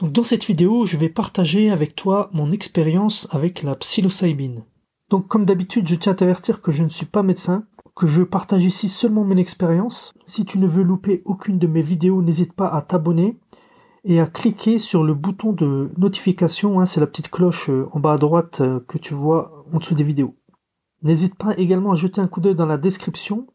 Donc dans cette vidéo, je vais partager avec toi mon expérience avec la psilocybine. Donc comme d'habitude, je tiens à t'avertir que je ne suis pas médecin, que je partage ici seulement mon expérience. Si tu ne veux louper aucune de mes vidéos, n'hésite pas à t'abonner et à cliquer sur le bouton de notification, hein, c'est la petite cloche euh, en bas à droite euh, que tu vois en dessous des vidéos. N'hésite pas également à jeter un coup d'œil dans la description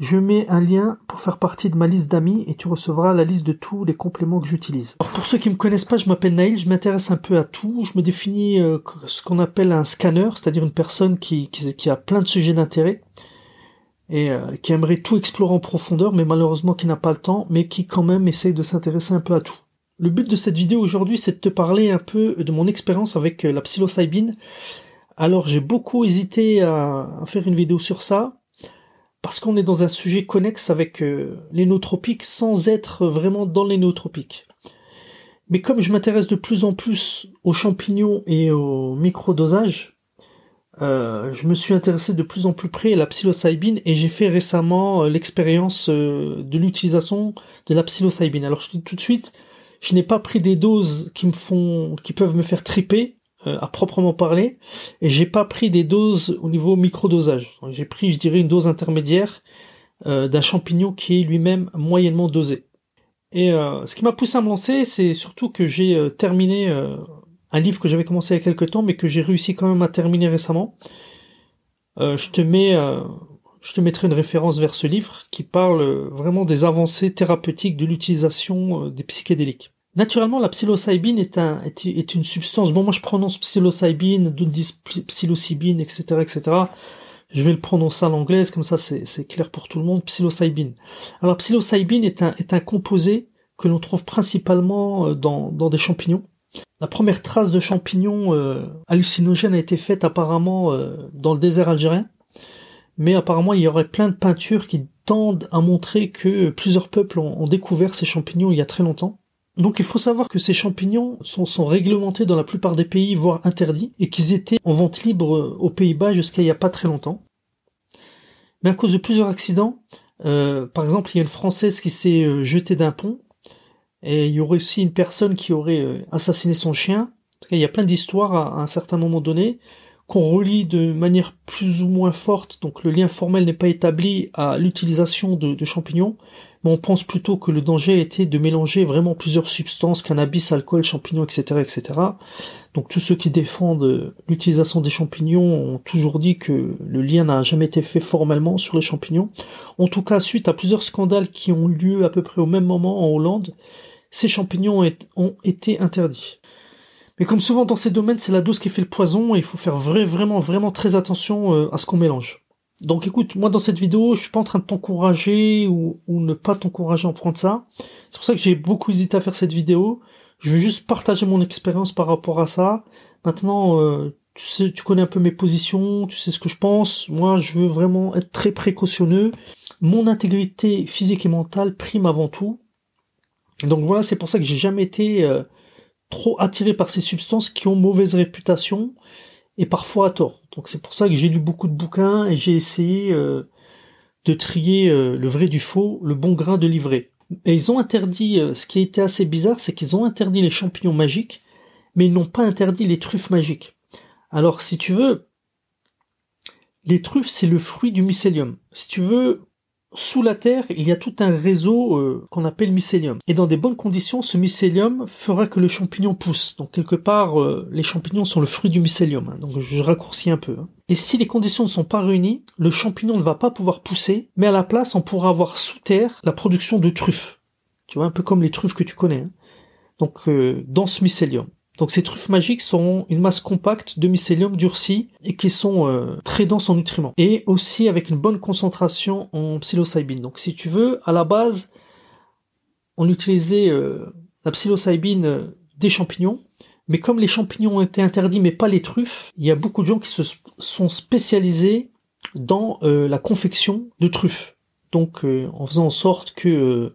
je mets un lien pour faire partie de ma liste d'amis et tu recevras la liste de tous les compléments que j'utilise. Alors pour ceux qui me connaissent pas, je m'appelle Naïl, je m'intéresse un peu à tout. Je me définis euh, ce qu'on appelle un scanner, c'est-à-dire une personne qui, qui, a plein de sujets d'intérêt et euh, qui aimerait tout explorer en profondeur, mais malheureusement qui n'a pas le temps, mais qui quand même essaye de s'intéresser un peu à tout. Le but de cette vidéo aujourd'hui, c'est de te parler un peu de mon expérience avec euh, la psilocybine. Alors j'ai beaucoup hésité à faire une vidéo sur ça, parce qu'on est dans un sujet connexe avec euh, les nootropiques sans être vraiment dans les nootropiques. Mais comme je m'intéresse de plus en plus aux champignons et au microdosage, euh, je me suis intéressé de plus en plus près à la psilocybine et j'ai fait récemment euh, l'expérience de l'utilisation de la psilocybine. Alors je dis tout de suite, je n'ai pas pris des doses qui me font, qui peuvent me faire triper, euh, à proprement parler, et j'ai pas pris des doses au niveau microdosage. J'ai pris, je dirais, une dose intermédiaire euh, d'un champignon qui est lui-même moyennement dosé. Et euh, ce qui m'a poussé à me lancer, c'est surtout que j'ai terminé un livre que j'avais commencé il y a quelques temps, mais que j'ai réussi quand même à terminer récemment. je te mets, je te mettrai une référence vers ce livre qui parle vraiment des avancées thérapeutiques de l'utilisation des psychédéliques. Naturellement, la psilocybine est, un, est, une substance. Bon, moi je prononce psilocybine, d'autres disent psilocybine, etc., etc. Je vais le prononcer à l'anglaise, comme ça c'est clair pour tout le monde. Psilocybine. Alors, psilocybine est un, composé que l'on trouve principalement euh, dans, dans des champignons. La première trace de champignons euh, hallucinogènes a été faite apparemment euh, dans le désert algérien, mais apparemment il y aurait plein de peintures qui tendent à montrer que plusieurs peuples ont découvert ces champignons il y a très longtemps. Donc il faut savoir que ces champignons sont, réglementés dans la plupart des pays, voire interdits, et qu'ils étaient en vente libre euh, aux Pays-Bas jusqu'à il n'y a pas très longtemps. Mais à cause de plusieurs accidents, euh, par exemple il y a une Française qui s'est euh, jetée d'un pont, et il y aurait aussi une personne qui aurait assassiné son chien. En tout cas, il y a plein d'histoires à, un certain moment donné qu'on relie de manière plus ou moins forte, donc le lien formel n'est pas établi à l'utilisation de champignons, mais on pense plutôt que le danger était de mélanger vraiment plusieurs substances, cannabis, alcool, champignons, etc., etc. Donc tous ceux qui défendent l'utilisation des champignons ont toujours dit que le lien n'a jamais été fait formellement sur les champignons. En tout cas, suite à plusieurs scandales qui ont lieu à peu près au même moment en Hollande, ces champignons ont été interdits. Mais comme souvent dans ces domaines, c'est la dose qui fait le poison et il faut faire vraiment, vraiment très attention euh, à ce qu'on mélange. Donc écoute, moi dans cette vidéo, je suis pas en train de t'encourager ou, ne pas t'encourager à prendre ça. C'est pour ça que j'ai beaucoup hésité à faire cette vidéo. Je veux juste partager mon expérience par rapport à ça. Maintenant, euh, tu sais, tu connais un peu mes positions, tu sais ce que je pense. Moi, je veux vraiment être très précautionneux. Mon intégrité physique et mentale prime avant tout. Donc voilà, c'est pour ça que j'ai jamais été euh, trop attiré par ces substances qui ont mauvaise réputation et parfois à tort. Donc c'est pour ça que j'ai lu beaucoup de bouquins et j'ai essayé euh, de trier euh, le vrai du faux, le bon grain de livret. Et ils ont interdit, euh, ce qui a été assez bizarre, c'est qu'ils ont interdit les champignons magiques, mais ils n'ont pas interdit les truffes magiques. Alors si tu veux, les truffes c'est le fruit du mycélium. Si tu veux, sous la terre, il y a tout un réseau euh, qu'on appelle mycélium. Et dans des bonnes conditions, ce mycélium fera que le champignon pousse. Donc quelque part, euh, les champignons sont le fruit du mycélium. Hein. Donc je raccourcis un peu. Hein. Et si les conditions ne sont pas réunies, le champignon ne va pas pouvoir pousser, mais à la place, on pourra avoir sous terre la production de truffes. Tu vois, un peu comme les truffes que tu connais. Hein. Donc euh, dans ce mycélium. Donc ces truffes magiques sont une masse compacte de mycélium durci et qui sont euh, très denses en nutriments. Et aussi avec une bonne concentration en psilocybine. Donc si tu veux, à la base, on utilisait euh, la psilocybine euh, des champignons. Mais comme les champignons ont été interdits mais pas les truffes, il y a beaucoup de gens qui se sont spécialisés dans la confection de truffes. Donc en faisant en sorte que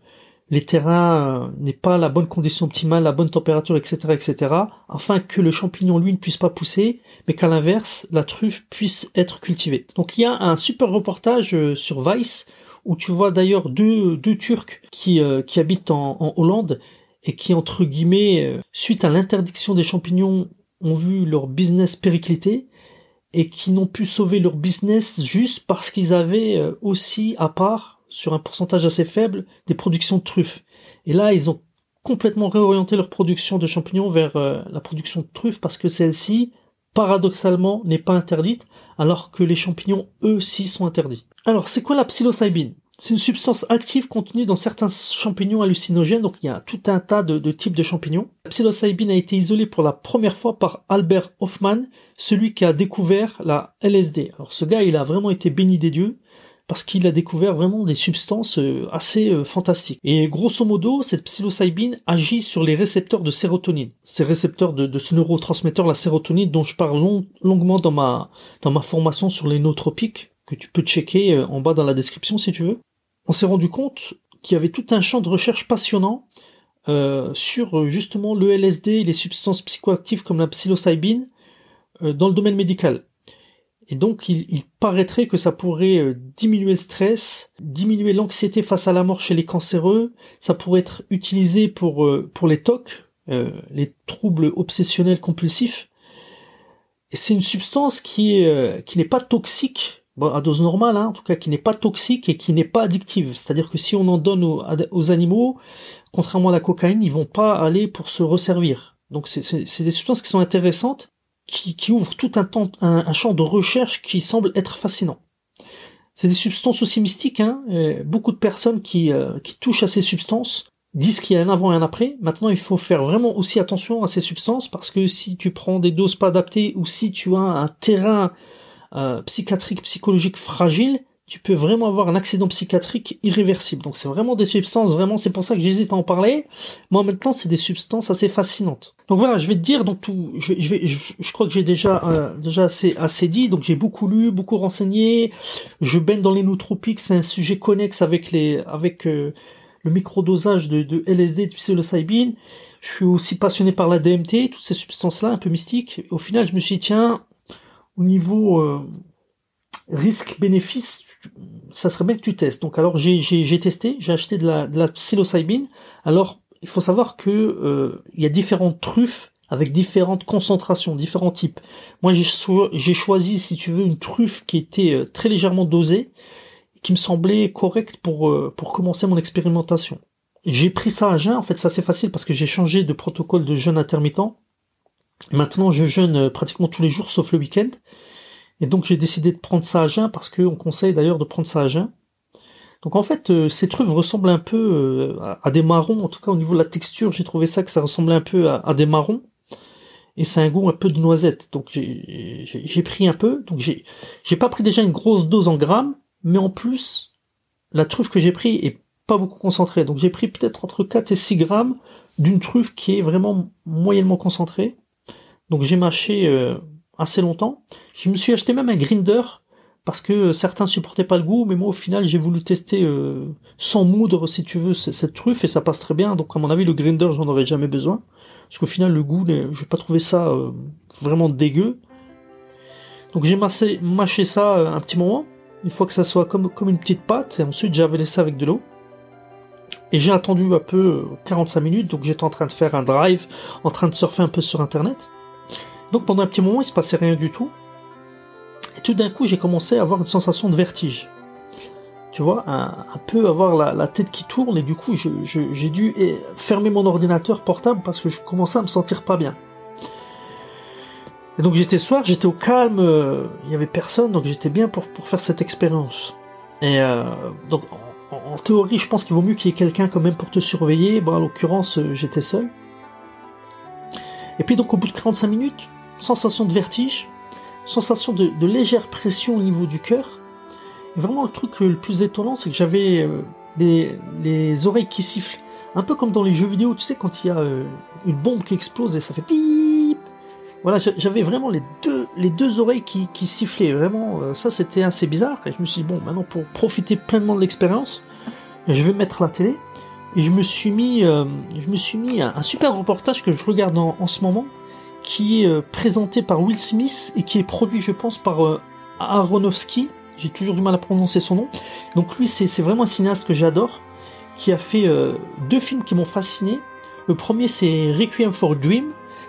les terrains euh, n'aient pas la bonne condition optimale, la bonne température, etc., etc., afin que le champignon lui ne puisse pas pousser, mais qu'à l'inverse, la truffe puisse être cultivée. Donc il y a un super reportage euh, sur Vice où tu vois d'ailleurs deux, deux Turcs qui, euh, habitent en, Hollande et qui, entre guillemets, suite à l'interdiction des champignons, ont vu leur business péricliter et qui n'ont pu sauver leur business juste parce qu'ils avaient aussi, à part, sur un pourcentage assez faible, des productions de truffes. Et là, ils ont complètement réorienté leur production de champignons vers euh, la production de truffes parce que celle-ci, paradoxalement, n'est pas interdite, alors que les champignons, eux, ci sont interdits. Alors, c'est quoi la psilocybine? C'est une substance active contenue dans certains champignons hallucinogènes, donc il y a tout un tas de, types de champignons. La psilocybine a été isolée pour la première fois par Albert Hoffman, celui qui a découvert la LSD. Alors ce gars, il a vraiment été béni des dieux, parce qu'il a découvert vraiment des substances euh, assez euh, fantastiques. Et grosso modo, cette psilocybine agit sur les récepteurs de sérotonine. Ces récepteurs de, ce neurotransmetteur, la sérotonine, dont je parle longuement dans ma, dans ma formation sur les nootropiques, que tu peux checker euh, en bas dans la description si tu veux. On s'est rendu compte qu'il y avait tout un champ de recherche passionnant sur justement le LSD et les substances psychoactives comme la psilocybine dans le domaine médical. Et donc il, paraîtrait que ça pourrait diminuer le stress, diminuer l'anxiété face à la mort chez les cancéreux, ça pourrait être utilisé pour, pour les TOC, les troubles obsessionnels compulsifs. Et c'est une substance qui, qui n'est pas toxique à dose normale, hein, en tout cas qui n'est pas toxique et qui n'est pas addictive. C'est-à-dire que si on en donne aux, animaux, contrairement à la cocaïne, ils vont pas aller pour se resservir. Donc c'est des substances qui sont intéressantes, qui, ouvrent tout un, temps, un, champ de recherche qui semble être fascinant. C'est des substances aussi mystiques. Hein, beaucoup de personnes qui, euh, qui touchent à ces substances disent qu'il y a un avant et un après. Maintenant, il faut faire vraiment aussi attention à ces substances parce que si tu prends des doses pas adaptées ou si tu as un terrain euh, psychiatrique, psychologique fragile, tu peux vraiment avoir un accident psychiatrique irréversible. Donc c'est vraiment des substances, vraiment, c'est pour ça que j'hésite à en parler. Moi maintenant, c'est des substances assez fascinantes. Donc voilà, je vais te dire donc tout, je je, vais, je, crois que j'ai déjà euh, déjà assez assez dit. Donc j'ai beaucoup lu, beaucoup renseigné. Je baigne dans les nootropiques, c'est un sujet connexe avec les avec euh, le microdosage de, de LSD, de psilocybine. Je suis aussi passionné par la DMT, toutes ces substances-là un peu mystiques. Au final, je me suis dit tiens, au niveau euh, risque-bénéfice, ça serait bien que tu testes. Donc alors j'ai testé, j'ai acheté de la, de la psilocybine. Alors il faut savoir que euh, il y a différentes truffes avec différentes concentrations, différents types. Moi j'ai choisi, si tu veux, une truffe qui était euh, très légèrement dosée, qui me semblait correcte pour pour commencer mon expérimentation. J'ai pris ça à jeun. En fait, c'est assez facile parce que j'ai changé de protocole de jeûne intermittent. Maintenant, je jeûne euh, pratiquement tous les jours, sauf le week-end. Et donc, j'ai décidé de prendre ça à jeun parce qu'on conseille d'ailleurs de prendre ça à jeun. Donc, en fait, euh, ces truffes ressemblent un peu euh, à des marrons. En tout cas, au niveau de la texture, j'ai trouvé ça que ça ressemblait un peu à, des marrons. Et c'est un goût un peu de noisette. Donc, j'ai pris un peu. Donc, j'ai pas pris déjà une grosse dose en grammes, mais en plus, la truffe que j'ai pris est pas beaucoup concentrée. Donc, j'ai pris peut-être entre 4 et 6 grammes d'une truffe qui est vraiment moyennement concentrée. Donc j'ai mâché euh, assez longtemps. Je me suis acheté même un grinder parce que certains supportaient pas le goût, mais moi au final j'ai voulu tester euh, sans moudre si tu veux cette truffe et ça passe très bien. Donc à mon avis le grinder j'en aurais jamais besoin parce qu'au final le goût je vais pas trouver ça euh, vraiment dégueu. Donc j'ai mâché, ça un petit moment, une fois que ça soit comme comme une petite pâte et ensuite j'avais laissé avec de l'eau. Et j'ai attendu un peu 45 minutes, donc j'étais en train de faire un drive, en train de surfer un peu sur internet. Donc pendant un petit moment, il se passait rien du tout. Et tout d'un coup, j'ai commencé à avoir une sensation de vertige. Tu vois, un, peu avoir la, tête qui tourne et du coup, j'ai dû eh, fermer mon ordinateur portable parce que je commençais à me sentir pas bien. Et donc j'étais soir, j'étais au calme, euh, il y avait personne, donc j'étais bien pour, pour faire cette expérience. Et euh, donc en, théorie, je pense qu'il vaut mieux qu'il y ait quelqu'un quand même pour te surveiller. Bon, en l'occurrence, euh, j'étais seul. Et puis donc au bout de 45 minutes, sensation de vertige, sensation de, légère pression au niveau du cœur. Et vraiment le truc le plus étonnant, c'est que j'avais euh, les oreilles qui sifflent. Un peu comme dans les jeux vidéo, tu sais, quand il y a euh, une bombe qui explose et ça fait pip. Voilà, j'avais vraiment les deux, les deux oreilles qui, qui sifflaient. Vraiment, euh, ça c'était assez bizarre. Et je me suis dit, bon, maintenant pour profiter pleinement de l'expérience, je vais mettre la télé. Et je me suis mis, je me suis mis un, super reportage que je regarde en ce moment qui est euh, présenté par Will Smith et qui est produit, je pense, par euh, Aronofsky. J'ai toujours du mal à prononcer son nom. Donc lui, c'est vraiment un cinéaste que j'adore, qui a fait euh, deux films qui m'ont fasciné. Le premier c'est Requiem for Dream.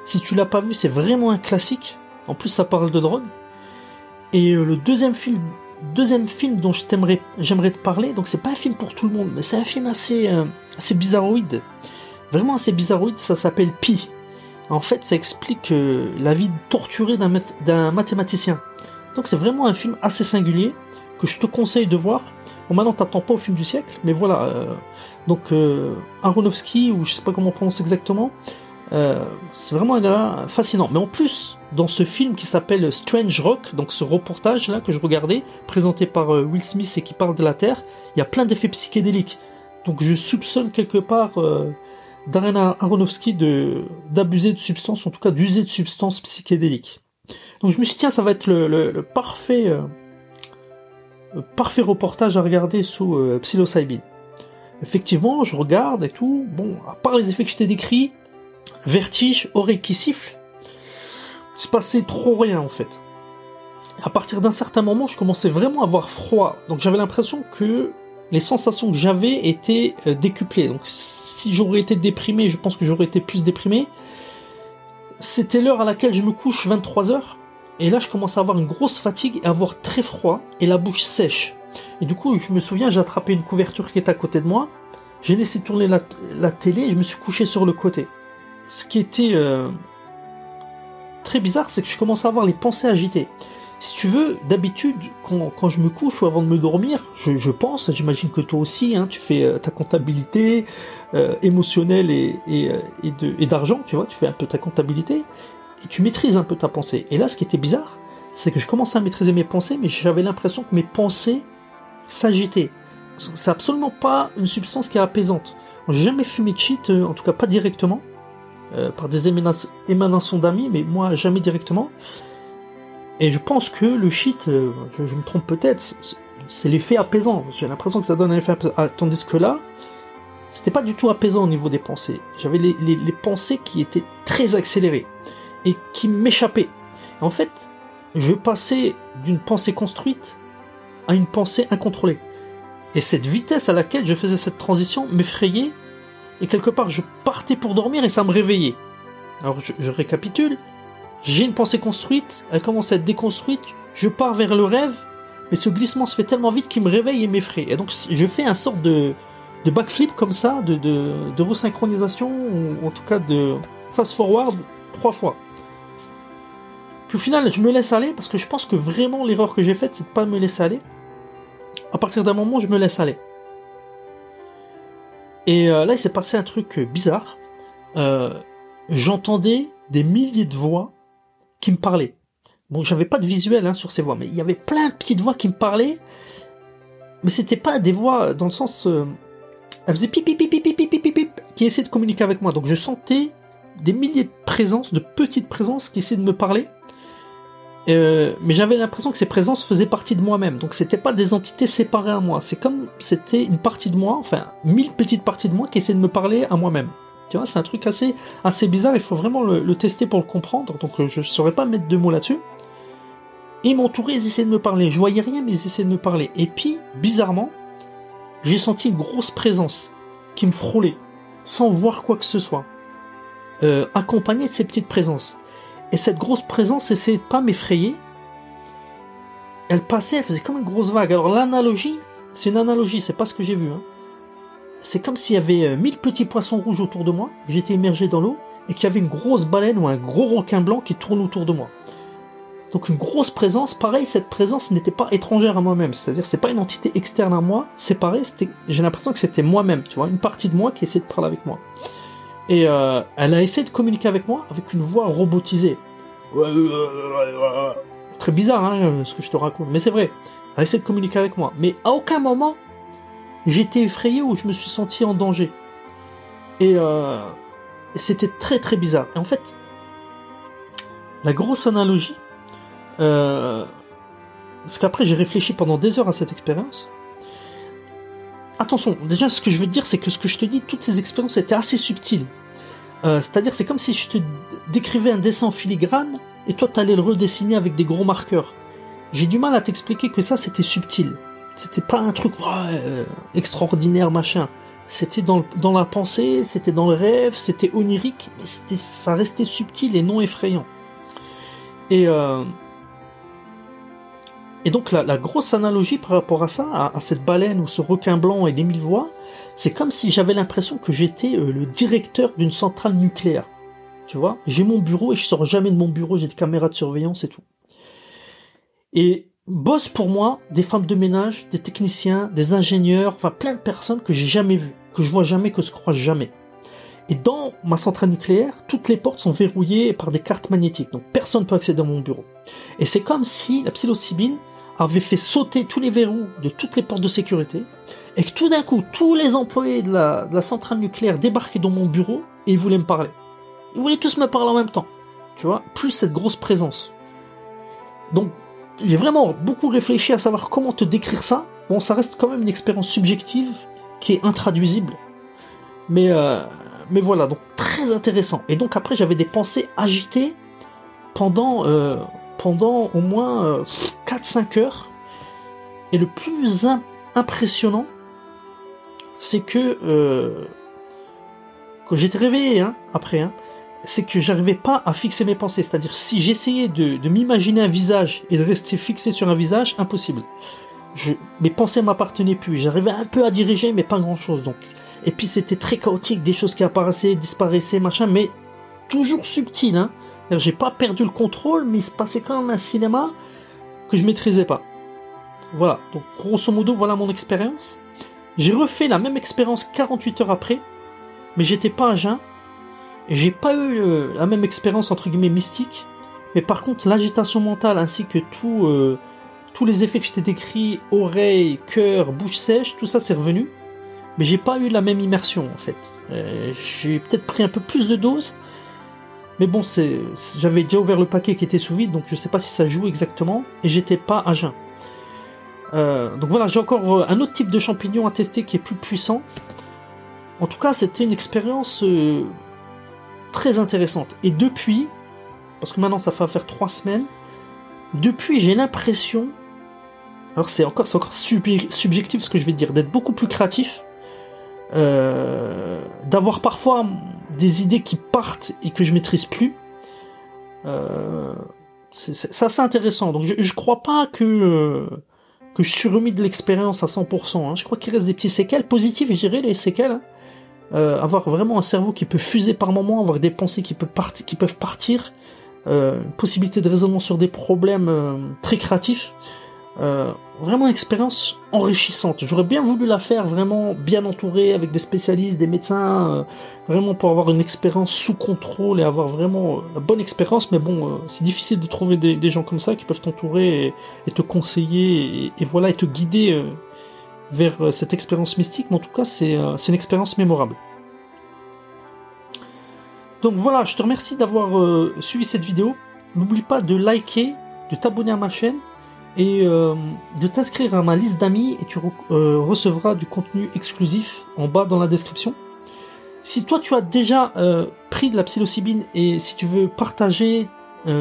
Si tu l'as pas vu, c'est vraiment un classique. En plus, ça parle de drogue. Et le deuxième film, deuxième film dont j'aimerais te parler, donc c'est pas un film pour tout le monde, mais c'est un film assez, assez bizarroïde. Vraiment assez bizarroïde, ça s'appelle Pi. En fait, ça explique euh, la vie torturée d'un mathématicien. Donc c'est vraiment un film assez singulier que je te conseille de voir. Bon, maintenant, t'attends pas au film du siècle, mais voilà. Euh, donc, euh, Aronofsky, ou je sais pas comment on prononce exactement, c'est vraiment un gars fascinant. Mais en plus, dans ce film qui s'appelle Strange Rock, donc ce reportage là que je regardais, présenté par Will Smith et qui parle de la Terre, il y a plein d'effets psychédéliques. Donc je soupçonne quelque part Darren Aronofsky de d'abuser de substances, en tout cas d'user de substances psychédéliques. Donc je me suis dit tiens ça va être le, le, parfait euh, parfait reportage à regarder sous euh. Effectivement, je regarde et tout. Bon, à part les effets que je t'ai décrits, vertige, oreille qui siffle, il se passait trop rien en fait. À partir d'un certain moment, je commençais vraiment à avoir froid. Donc j'avais l'impression que les sensations que j'avais étaient euh, décuplées. Donc si j'aurais été déprimé, je pense que j'aurais été plus déprimé. C'était l'heure à laquelle je me couche 23 heures. Et là, je commence à avoir une grosse fatigue et à avoir très froid et la bouche sèche. Et du coup, je me souviens, j'ai attrapé une couverture qui était à côté de moi. J'ai laissé tourner la, télé et je me suis couché sur le côté. Ce qui était euh, très bizarre, c'est que je commençais à avoir les pensées agitées. Si tu veux, d'habitude, quand, je me couche ou avant de me dormir, je, pense, j'imagine que toi aussi, hein, tu fais euh, ta comptabilité euh, émotionnelle et, et, et d'argent, tu vois, tu fais un peu ta comptabilité et tu maîtrises un peu ta pensée. Et là, ce qui était bizarre, c'est que je commençais à maîtriser mes pensées, mais j'avais l'impression que mes pensées s'agitaient. C'est absolument pas une substance qui est apaisante. J'ai jamais fumé de shit, euh, en tout cas pas directement, euh, par des émanations d'amis, mais moi jamais directement. Et je pense que le shit, euh, je, me trompe peut-être, c'est l'effet apaisant. J'ai l'impression que ça donne un effet apaisant. Ah, tandis que là, c'était pas du tout apaisant au niveau des pensées. J'avais les, pensées qui étaient très accélérées et qui m'échappait. En fait, je passais d'une pensée construite à une pensée incontrôlée. Et cette vitesse à laquelle je faisais cette transition m'effrayait, et quelque part je partais pour dormir et ça me réveillait. Alors je, récapitule, j'ai une pensée construite, elle commence à être déconstruite, je pars vers le rêve, mais ce glissement se fait tellement vite qu'il me réveille et m'effraie. Et donc je fais un sorte de, de backflip comme ça, de, de, de resynchronisation, ou en tout cas de fast-forward trois fois. Puis au final, je me laisse aller parce que je pense que vraiment l'erreur que j'ai faite, c'est de pas me laisser aller. À partir d'un moment, je me laisse aller. Et euh, là, il s'est passé un truc bizarre. Euh, j'entendais des milliers de voix qui me parlaient. Bon, j'avais pas de visuel hein, sur ces voix, mais il y avait plein de petites voix qui me parlaient. Mais c'était pas des voix dans le sens. Euh, elles faisaient pip pip pip pip pip qui essayaient de communiquer avec moi. Donc je sentais des milliers de présences, de petites présences qui essayaient de me parler. Euh, mais j'avais l'impression que ces présences faisaient partie de moi-même. Donc c'était pas des entités séparées à moi. C'est comme c'était une partie de moi, enfin mille petites parties de moi qui essaient de me parler à moi-même. Tu vois, c'est un truc assez assez bizarre. Il faut vraiment le, tester pour le comprendre. Donc euh, je saurais pas mettre deux mots là-dessus. Ils m'entouraient, ils essayaient de me parler. Je voyais rien, mais ils essayaient de me parler. Et puis, bizarrement, j'ai senti une grosse présence qui me frôlait, sans voir quoi que ce soit, euh, accompagnée de ces petites présences. Et cette grosse présence essayait de pas m'effrayer. Elle passait, elle faisait comme une grosse vague. Alors l'analogie, c'est une analogie, c'est pas ce que j'ai vu. Hein. C'est comme s'il y avait euh, mille petits poissons rouges autour de moi, j'étais immergé dans l'eau, et qu'il y avait une grosse baleine ou un gros requin blanc qui tourne autour de moi. Donc une grosse présence, pareil, cette présence n'était pas étrangère à moi-même, c'est-à-dire c'est pas une entité externe à moi, séparée, j'ai l'impression que c'était moi-même, tu vois, une partie de moi qui essayait de parler avec moi. Et euh, elle a essayé de communiquer avec moi avec une voix robotisée. Très bizarre hein, ce que je te raconte, mais c'est vrai. Elle a essayé de communiquer avec moi. Mais à aucun moment, j'étais effrayé ou je me suis senti en danger. Et euh, c'était très très bizarre. Et en fait, la grosse analogie, euh, parce qu'après j'ai réfléchi pendant des heures à cette expérience, attention, déjà ce que je veux dire, c'est que ce que je te dis, toutes ces expériences étaient assez subtiles. Euh, c'est-à-dire, c'est comme si je te décrivais un dessin en filigrane et toi, tu allais le redessiner avec des gros marqueurs. J'ai du mal à t'expliquer que ça, c'était subtil. C'était pas un truc euh, extraordinaire, machin. c'était dans, dans la pensée, c'était dans le rêve, c'était onirique, mais c'était, ça restait subtil et non effrayant. Et, euh, et donc la, la, grosse analogie par rapport à ça, à, cette baleine ou ce requin blanc et les mille voix, c'est comme si j'avais l'impression que j'étais euh, le directeur d'une centrale nucléaire. Tu vois, j'ai mon bureau et je sors jamais de mon bureau, j'ai des caméras de surveillance et tout. Et bossent pour moi des femmes de ménage, des techniciens, des ingénieurs, enfin plein de personnes que j'ai jamais vues, que je vois jamais, que je croise jamais. Et dans ma centrale nucléaire, toutes les portes sont verrouillées par des cartes magnétiques, donc personne ne peut accéder à mon bureau. Et c'est comme si la psilocybine avait fait sauter tous les verrous de toutes les portes de sécurité, et que tout d'un coup, tous les employés de la, de la centrale nucléaire débarquaient dans mon bureau et ils voulaient me parler. Ils voulaient tous me parler en même temps, tu vois, plus cette grosse présence. Donc j'ai vraiment beaucoup réfléchi à savoir comment te décrire ça. Bon, ça reste quand même une expérience subjective qui est intraduisible. Mais, euh, mais voilà, donc très intéressant. Et donc après, j'avais des pensées agitées pendant, euh, pendant au moins euh, 4-5 heures. Et le plus impressionnant, c'est que, euh, que j'étais réveillé hein, après, hein, c'est que j'arrivais pas à fixer mes pensées. C'est-à-dire, si j'essayais de, m'imaginer un visage et de rester fixé sur un visage, impossible. Mes pensées m'appartenaient plus. J'arrivais un peu à diriger, mais pas grand-chose. Donc, et puis c'était très chaotique, des choses qui apparaissaient, disparaissaient, machin, mais toujours subtil. Hein. J'ai pas perdu le contrôle, mais il se passait quand même un cinéma que je maîtrisais pas. Voilà. Donc, grosso modo, voilà mon expérience. J'ai refait la même expérience 48 heures après, mais j'étais pas à jeun j'ai pas eu euh, la même expérience entre guillemets mystique, mais par contre l'agitation mentale ainsi que tout, euh, tous les effets que je t'ai décrits, oreilles, cœur, bouche sèche, tout ça c'est revenu. Mais j'ai pas eu la même immersion en fait. Euh, j'ai peut-être pris un peu plus de doses, mais bon, c'est, j'avais déjà ouvert le paquet qui était sous vide, donc je sais pas si ça joue exactement, et j'étais pas à jeun. Euh, donc voilà, j'ai encore euh, un autre type de champignon à tester qui est plus puissant. En tout cas, c'était une expérience très intéressante. Et depuis, parce que maintenant ça va faire trois semaines, depuis j'ai l'impression, alors c'est encore, c'est encore subjectif ce que je vais dire, d'être beaucoup plus créatif, euh, d'avoir parfois des idées qui partent et que je maîtrise plus. Euh, c'est assez intéressant. Donc je, je crois pas que euh, que je suis remis de l'expérience à 100%. Hein. Je crois qu'il reste des petits séquelles positives, je dirais les séquelles. Hein euh, avoir vraiment un cerveau qui peut fuser par moment, avoir des pensées qui qui peuvent partir, euh, possibilité de raisonnement sur des problèmes euh, très créatifs. Euh, vraiment une expérience enrichissante. J'aurais bien voulu la faire vraiment bien entourée avec des spécialistes, des médecins, vraiment pour avoir une expérience sous contrôle et avoir vraiment la bonne expérience. Mais bon, c'est difficile de trouver des, gens comme ça qui peuvent t'entourer et, et, te conseiller et, et, voilà et te guider vers euh, cette expérience mystique, mais en tout cas euh, c'est une expérience mémorable. Donc voilà, je te remercie d'avoir euh, suivi cette vidéo. N'oublie pas de liker, de t'abonner à ma chaîne et de t'inscrire à ma liste d'amis et tu recevras du contenu exclusif en bas dans la description. Si toi tu as déjà pris de la psilocybine et si tu veux partager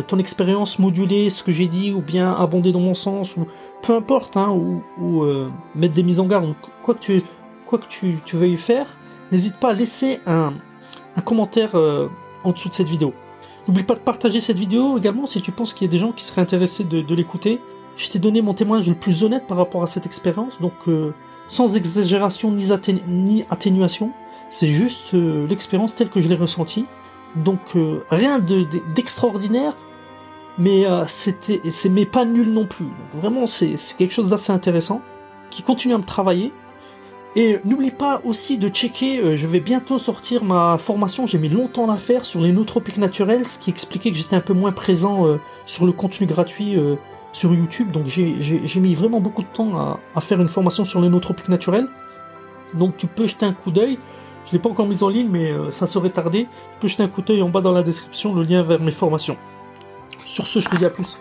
ton expérience, moduler ce que j'ai dit ou bien abonder dans mon sens ou peu importe, hein, ou, euh, mettre des mises en garde, quoi que tu, quoi que tu, veuilles faire, n'hésite pas à laisser un, un commentaire euh, en dessous de cette vidéo. N'oublie pas de partager cette vidéo également si tu penses qu'il y a des gens qui seraient intéressés de, l'écouter. Je t'ai donné mon témoignage le plus honnête par rapport à cette expérience, donc euh, sans exagération ni atténuation. C'est juste l'expérience telle que je l'ai ressentie. Donc rien d'extraordinaire, mais euh, c'était c'est mais pas nul non plus. Vraiment c'est quelque chose d'assez intéressant qui continue à me travailler. Et n'oublie pas aussi de checker, euh, je vais bientôt sortir ma formation, j'ai mis longtemps à faire sur les nootropiques naturels, ce qui expliquait que j'étais un peu moins présent euh, sur le contenu gratuit sur YouTube, donc j'ai mis vraiment beaucoup de temps à, à, faire une formation sur les nootropiques naturels. Donc tu peux jeter un coup d'œil, je l'ai pas encore mise en ligne, mais ça serait tardé. Tu peux jeter un coup d'œil en bas dans la description, le lien vers mes formations. Sur ce, je te dis à plus.